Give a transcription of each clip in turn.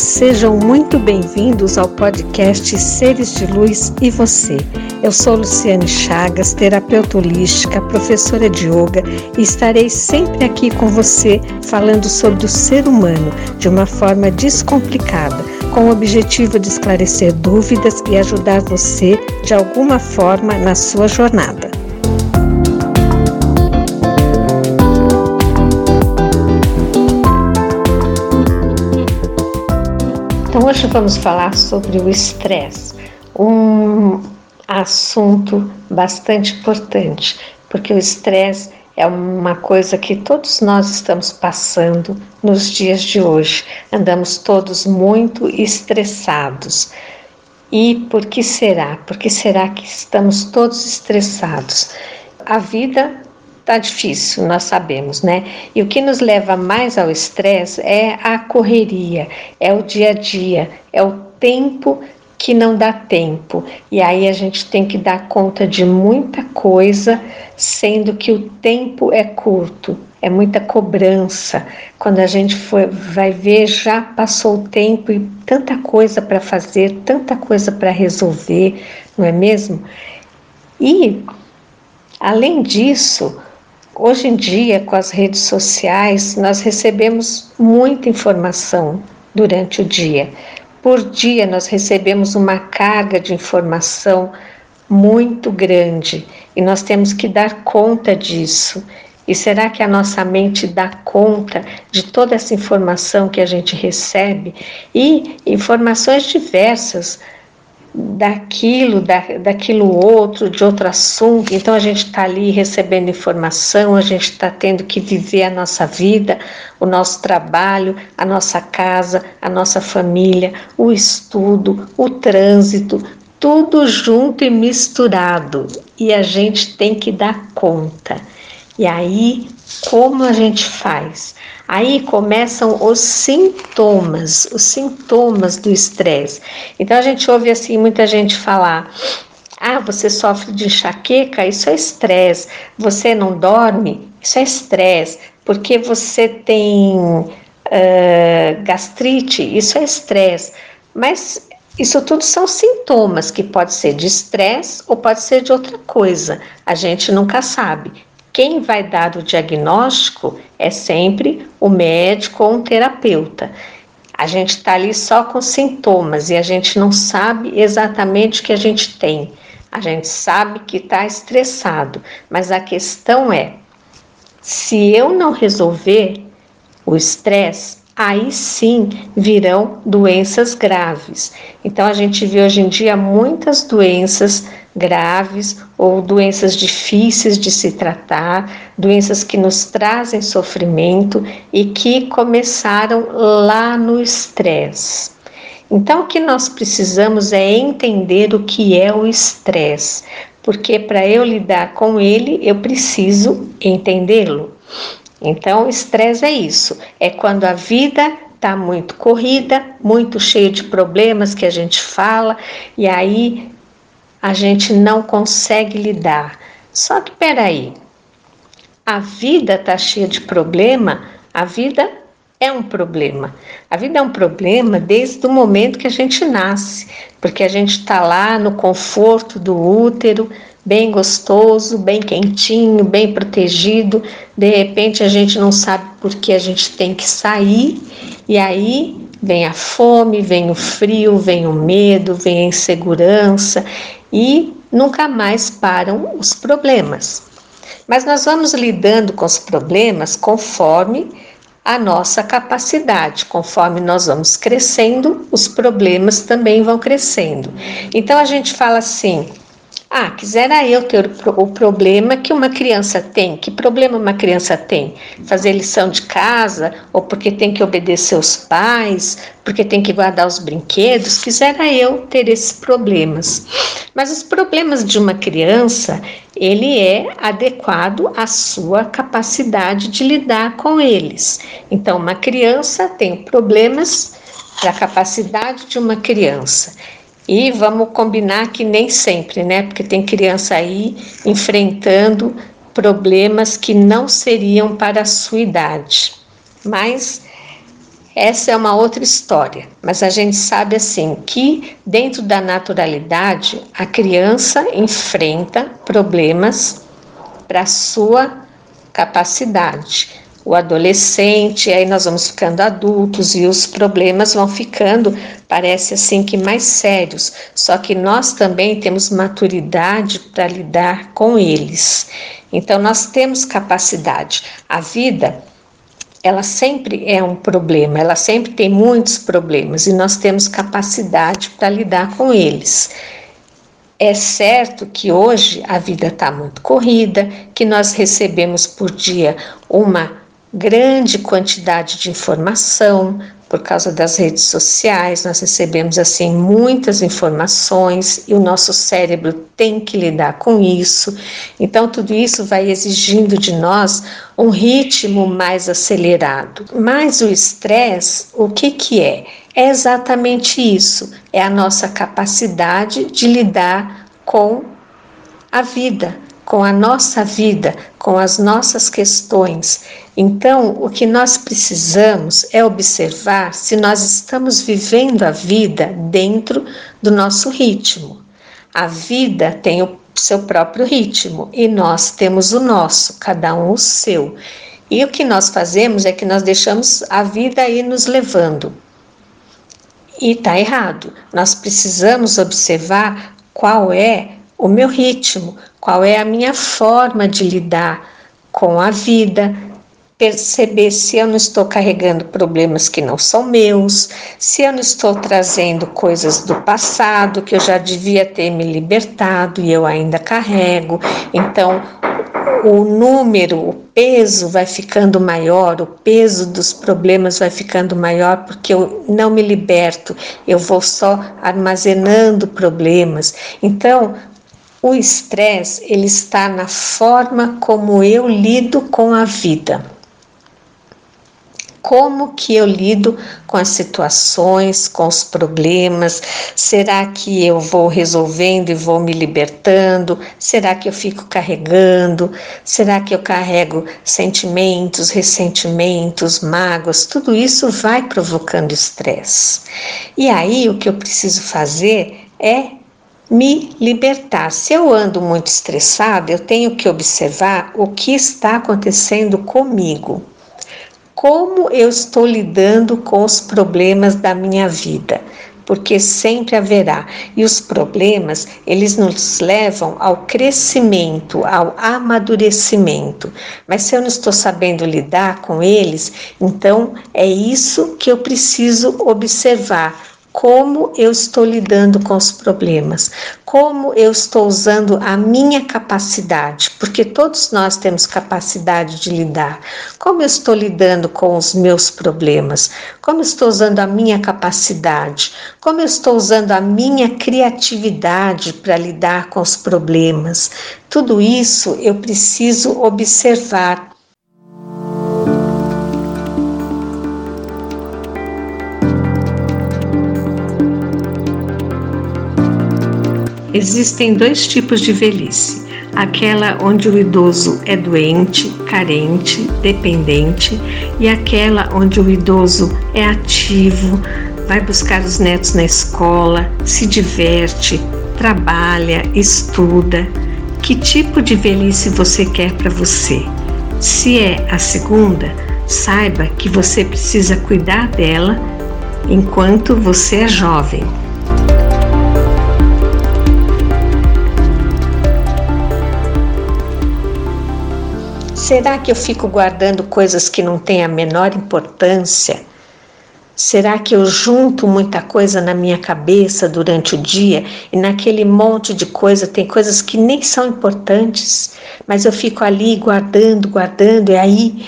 sejam muito bem-vindos ao podcast Seres de Luz e Você. Eu sou Luciane Chagas, terapeuta holística, professora de yoga e estarei sempre aqui com você falando sobre o ser humano de uma forma descomplicada, com o objetivo de esclarecer dúvidas e ajudar você de alguma forma na sua jornada. Hoje vamos falar sobre o estresse, um assunto bastante importante, porque o estresse é uma coisa que todos nós estamos passando nos dias de hoje. Andamos todos muito estressados. E por que será? Por que será que estamos todos estressados? A vida Tá difícil, nós sabemos, né? E o que nos leva mais ao estresse é a correria, é o dia a dia, é o tempo que não dá tempo. E aí a gente tem que dar conta de muita coisa, sendo que o tempo é curto, é muita cobrança. Quando a gente for, vai ver, já passou o tempo e tanta coisa para fazer, tanta coisa para resolver, não é mesmo? E, além disso, Hoje em dia, com as redes sociais, nós recebemos muita informação durante o dia. Por dia, nós recebemos uma carga de informação muito grande e nós temos que dar conta disso. E será que a nossa mente dá conta de toda essa informação que a gente recebe? E informações diversas daquilo, da, daquilo outro, de outro assunto. Então a gente está ali recebendo informação, a gente está tendo que viver a nossa vida, o nosso trabalho, a nossa casa, a nossa família, o estudo, o trânsito, tudo junto e misturado. E a gente tem que dar conta. E aí, como a gente faz? Aí começam os sintomas, os sintomas do estresse. Então a gente ouve assim muita gente falar: "Ah, você sofre de enxaqueca, isso é estresse. Você não dorme, isso é estresse. Porque você tem uh, gastrite, isso é estresse." Mas isso tudo são sintomas que pode ser de estresse ou pode ser de outra coisa. A gente nunca sabe. Quem vai dar o diagnóstico é sempre o médico ou um terapeuta. A gente está ali só com sintomas e a gente não sabe exatamente o que a gente tem. A gente sabe que está estressado, mas a questão é: se eu não resolver o estresse, aí sim virão doenças graves. Então a gente vê hoje em dia muitas doenças graves ou doenças difíceis de se tratar, doenças que nos trazem sofrimento e que começaram lá no estresse. Então, o que nós precisamos é entender o que é o estresse, porque para eu lidar com ele, eu preciso entendê-lo. Então, estresse é isso: é quando a vida está muito corrida, muito cheia de problemas que a gente fala, e aí a gente não consegue lidar. Só que peraí, a vida está cheia de problema, a vida é um problema. A vida é um problema desde o momento que a gente nasce, porque a gente está lá no conforto do útero, bem gostoso, bem quentinho, bem protegido. De repente a gente não sabe por que a gente tem que sair, e aí vem a fome, vem o frio, vem o medo, vem a insegurança, e nunca mais param os problemas. Mas nós vamos lidando com os problemas conforme a nossa capacidade. Conforme nós vamos crescendo, os problemas também vão crescendo. Então a gente fala assim: ah, quisera eu ter o problema que uma criança tem. Que problema uma criança tem? Fazer lição de casa, ou porque tem que obedecer os pais, porque tem que guardar os brinquedos. Quisera eu ter esses problemas. Mas os problemas de uma criança, ele é adequado à sua capacidade de lidar com eles. Então, uma criança tem problemas para a capacidade de uma criança. E vamos combinar que nem sempre, né? Porque tem criança aí enfrentando problemas que não seriam para a sua idade. Mas essa é uma outra história, mas a gente sabe assim que dentro da naturalidade a criança enfrenta problemas para sua capacidade. O adolescente, aí nós vamos ficando adultos e os problemas vão ficando, parece assim que mais sérios. Só que nós também temos maturidade para lidar com eles. Então nós temos capacidade. A vida ela sempre é um problema, ela sempre tem muitos problemas e nós temos capacidade para lidar com eles. É certo que hoje a vida está muito corrida, que nós recebemos por dia uma grande quantidade de informação, por causa das redes sociais, nós recebemos assim muitas informações e o nosso cérebro tem que lidar com isso. Então tudo isso vai exigindo de nós um ritmo mais acelerado. Mas o estresse, o que que é? É exatamente isso, é a nossa capacidade de lidar com a vida, com a nossa vida, com as nossas questões. Então, o que nós precisamos é observar se nós estamos vivendo a vida dentro do nosso ritmo. A vida tem o seu próprio ritmo e nós temos o nosso, cada um o seu. E o que nós fazemos é que nós deixamos a vida ir nos levando. E está errado. Nós precisamos observar qual é o meu ritmo, qual é a minha forma de lidar com a vida, perceber se eu não estou carregando problemas que não são meus, se eu não estou trazendo coisas do passado que eu já devia ter me libertado e eu ainda carrego. Então, o número, o peso vai ficando maior, o peso dos problemas vai ficando maior porque eu não me liberto, eu vou só armazenando problemas. Então, o estresse, ele está na forma como eu lido com a vida. Como que eu lido com as situações, com os problemas? Será que eu vou resolvendo e vou me libertando? Será que eu fico carregando? Será que eu carrego sentimentos, ressentimentos, mágoas? Tudo isso vai provocando estresse. E aí o que eu preciso fazer é me libertar. Se eu ando muito estressado, eu tenho que observar o que está acontecendo comigo. Como eu estou lidando com os problemas da minha vida? Porque sempre haverá. E os problemas, eles nos levam ao crescimento, ao amadurecimento. Mas se eu não estou sabendo lidar com eles, então é isso que eu preciso observar como eu estou lidando com os problemas, como eu estou usando a minha capacidade, porque todos nós temos capacidade de lidar. Como eu estou lidando com os meus problemas, como eu estou usando a minha capacidade, como eu estou usando a minha criatividade para lidar com os problemas. Tudo isso eu preciso observar Existem dois tipos de velhice: aquela onde o idoso é doente, carente, dependente, e aquela onde o idoso é ativo, vai buscar os netos na escola, se diverte, trabalha, estuda. Que tipo de velhice você quer para você? Se é a segunda, saiba que você precisa cuidar dela enquanto você é jovem. Será que eu fico guardando coisas que não têm a menor importância? Será que eu junto muita coisa na minha cabeça durante o dia e naquele monte de coisa tem coisas que nem são importantes, mas eu fico ali guardando, guardando e aí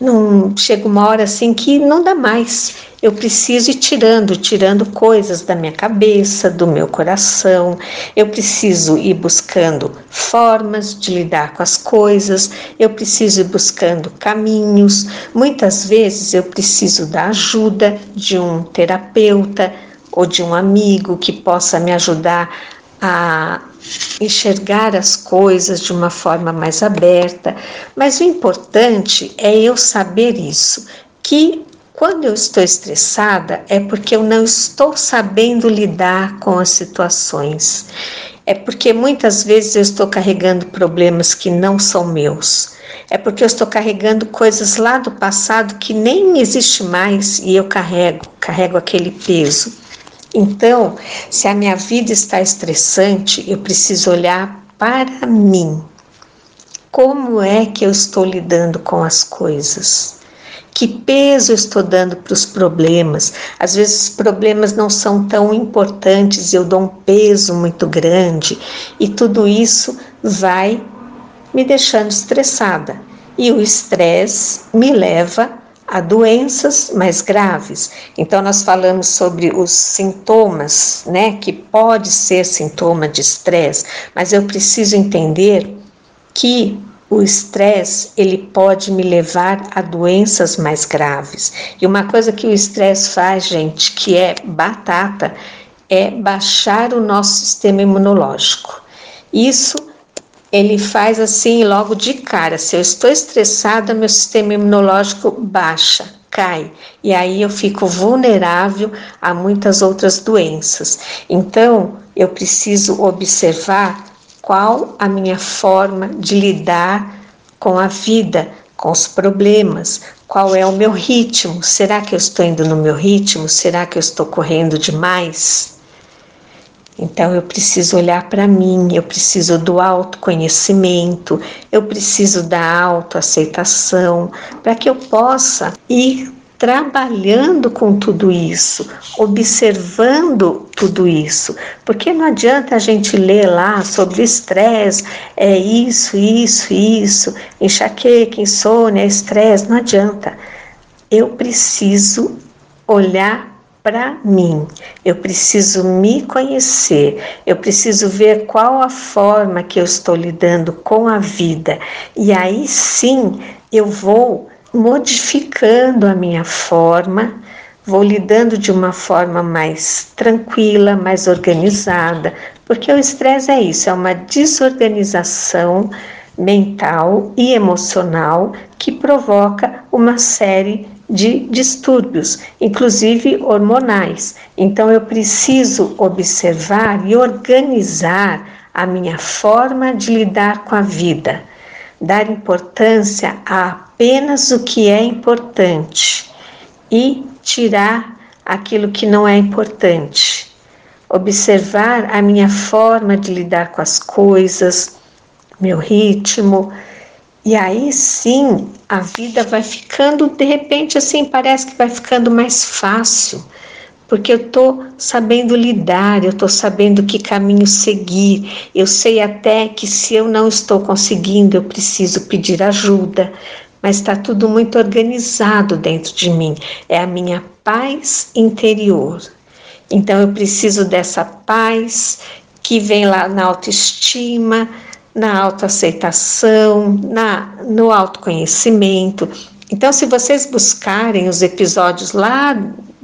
não chega uma hora assim que não dá mais. Eu preciso ir tirando, tirando coisas da minha cabeça, do meu coração. Eu preciso ir buscando formas de lidar com as coisas. Eu preciso ir buscando caminhos. Muitas vezes eu preciso da ajuda de um terapeuta ou de um amigo que possa me ajudar a enxergar as coisas de uma forma mais aberta, mas o importante é eu saber isso, que Quando eu estou estressada, é porque eu não estou sabendo lidar com as situações. É porque muitas vezes eu estou carregando problemas que não são meus. É porque eu estou carregando coisas lá do passado que nem existe mais e eu carrego, carrego aquele peso. Então, se a minha vida está estressante, eu preciso olhar para mim. Como é que eu estou lidando com as coisas? Que peso eu estou dando para os problemas? Às vezes os problemas não são tão importantes, eu dou um peso muito grande e tudo isso vai me deixando estressada. E o estresse me leva a doenças mais graves. Então nós falamos sobre os sintomas, né, que pode ser sintoma de estresse, mas eu preciso entender que o estresse ele pode me levar a doenças mais graves. E uma coisa que o estresse faz, gente, que é batata, é baixar o nosso sistema imunológico. Isso ele faz assim logo de cara. Se eu estou estressada, meu sistema imunológico baixa, cai. E aí eu fico vulnerável a muitas outras doenças. Então, eu preciso observar qual a minha forma de lidar com a vida, com os problemas, qual é o meu ritmo? Será que eu estou indo no meu ritmo? Será que eu estou correndo demais? Então eu preciso olhar para mim, eu preciso do autoconhecimento, eu preciso da autoaceitação, para que eu possa ir trabalhando com tudo isso, observando tudo isso, porque não adianta a gente ler lá sobre estresse, é isso, isso, isso, enxaqueca, insônia, estresse, não adianta. Eu preciso olhar para mim. Eu preciso me conhecer, eu preciso ver qual a forma que eu estou lidando com a vida. E aí sim eu vou modificando a minha forma, vou lidando de uma forma mais tranquila, mais organizada, porque o estresse é isso, é uma desorganização mental e emocional que provoca uma série de distúrbios, inclusive hormonais. Então eu preciso observar e organizar a minha forma de lidar com a vida dar importância a apenas o que é importante e tirar aquilo que não é importante. Observar a minha forma de lidar com as coisas, meu ritmo, e aí sim a vida vai ficando, de repente, assim, parece que vai ficando mais fácil porque eu estou sabendo lidar, eu estou sabendo que caminho seguir, eu sei até que se eu não estou conseguindo, eu preciso pedir ajuda, mas está tudo muito organizado dentro de mim, é a minha paz interior. Então eu preciso dessa paz que vem lá na autoestima, na autoaceitação, na, no autoconhecimento. Então, se vocês buscarem os episódios lá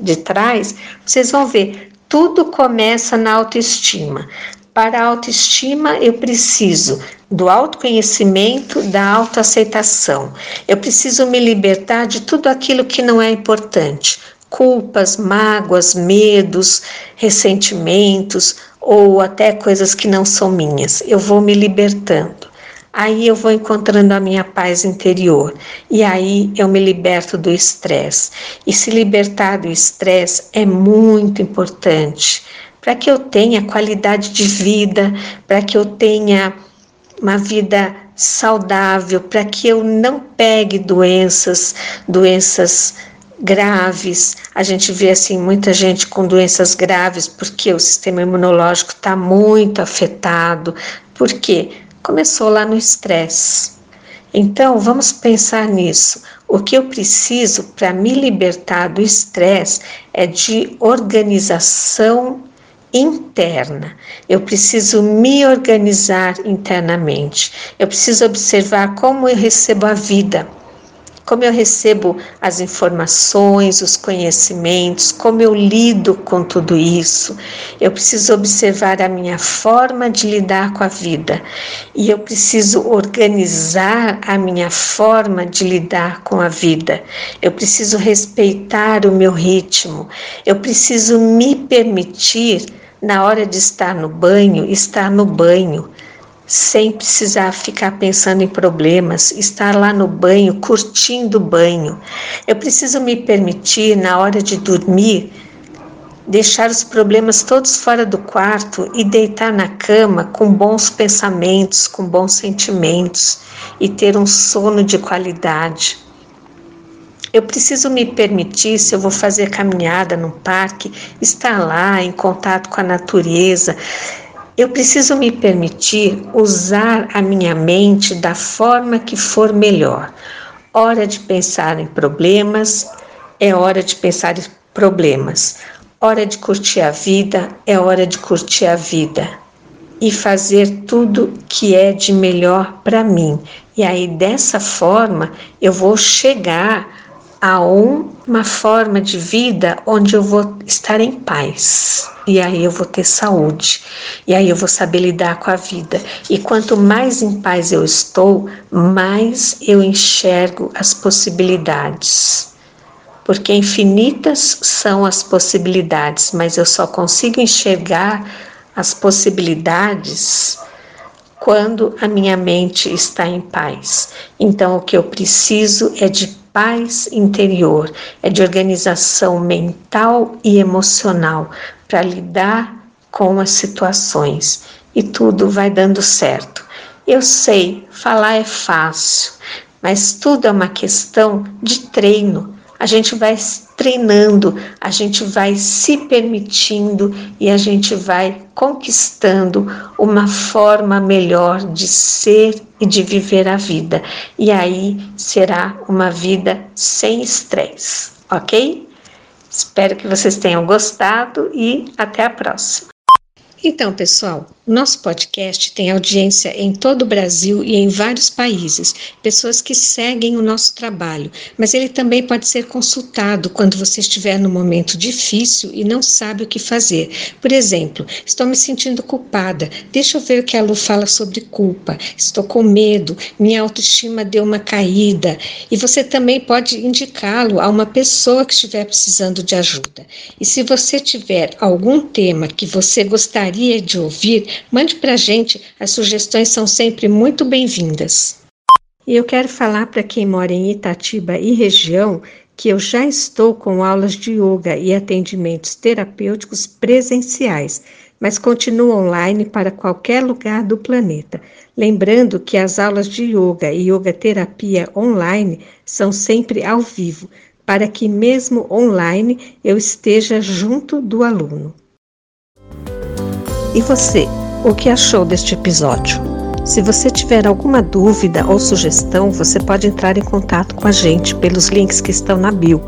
de trás, vocês vão ver, tudo começa na autoestima. Para a autoestima, eu preciso do autoconhecimento, da autoaceitação. Eu preciso me libertar de tudo aquilo que não é importante. Culpas, mágoas, medos, ressentimentos ou até coisas que não são minhas. Eu vou me libertando aí eu vou encontrando a minha paz interior e aí eu me liberto do estresse. E se libertar do estresse é muito importante para que eu tenha qualidade de vida, para que eu tenha uma vida saudável, para que eu não pegue doenças, doenças graves. A gente vê assim muita gente com doenças graves porque o sistema imunológico está muito afetado. Por quê? começou lá no estresse. Então, vamos pensar nisso. O que eu preciso para me libertar do estresse é de organização interna. Eu preciso me organizar internamente. Eu preciso observar como eu recebo a vida, como eu recebo as informações, os conhecimentos, como eu lido com tudo isso. Eu preciso observar a minha forma de lidar com a vida e eu preciso organizar a minha forma de lidar com a vida. Eu preciso respeitar o meu ritmo. Eu preciso me permitir na hora de estar no banho, estar no banho sem precisar ficar pensando em problemas, estar lá no banho, curtindo o banho. Eu preciso me permitir, na hora de dormir, deixar os problemas todos fora do quarto e deitar na cama com bons pensamentos, com bons sentimentos e ter um sono de qualidade. Eu preciso me permitir, se eu vou fazer caminhada no parque, estar lá em contato com a natureza, eu preciso me permitir usar a minha mente da forma que for melhor. Hora de pensar em problemas, é hora de pensar em problemas. Hora de curtir a vida, é hora de curtir a vida. E fazer tudo que é de melhor para mim. E aí, dessa forma, eu vou chegar a uma forma de vida onde eu vou estar em paz. E aí eu vou ter saúde. E aí eu vou saber lidar com a vida. E quanto mais em paz eu estou, mais eu enxergo as possibilidades. Porque infinitas são as possibilidades, mas eu só consigo enxergar as possibilidades quando a minha mente está em paz. Então, o que eu preciso é de paz interior, é de organização mental e emocional para lidar com as situações e tudo vai dando certo. Eu sei, falar é fácil, mas tudo é uma questão de treino. A gente vai treinando, a gente vai se permitindo e a gente vai conquistando uma forma melhor de ser e de viver a vida. E aí será uma vida sem estresse, ok? Espero que vocês tenham gostado e até a próxima. Então, pessoal, nosso podcast tem audiência em todo o Brasil e em vários países, pessoas que seguem o nosso trabalho, mas ele também pode ser consultado quando você estiver num momento difícil e não sabe o que fazer. Por exemplo, estou me sentindo culpada, deixa eu ver o que a Lu fala sobre culpa, estou com medo, minha autoestima deu uma caída, e você também pode indicá-lo a uma pessoa que estiver precisando de ajuda. E se você tiver algum tema que você gostaria de ouvir, Mande para a gente, as sugestões são sempre muito bem-vindas. E eu quero falar para quem mora em Itatiba e região que eu já estou com aulas de yoga e atendimentos terapêuticos presenciais, mas continuo online para qualquer lugar do planeta. Lembrando que as aulas de yoga e yoga terapia online são sempre ao vivo, para que mesmo online eu esteja junto do aluno. E você? O que achou deste episódio? Se você tiver alguma dúvida ou sugestão, você pode entrar em contato com a gente pelos links que estão na bio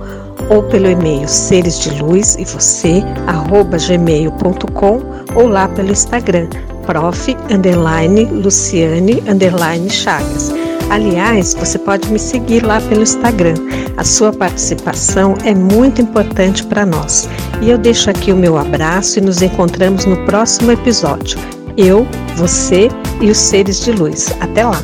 ou pelo e-mail seres de luz e você gmail.com ou lá pelo Instagram prof underline Luciane underline Chagas. Aliás, você pode me seguir lá pelo Instagram. A sua participação é muito importante para nós. E eu deixo aqui o meu abraço e nos encontramos no próximo episódio eu, você e os seres de luz. Até lá!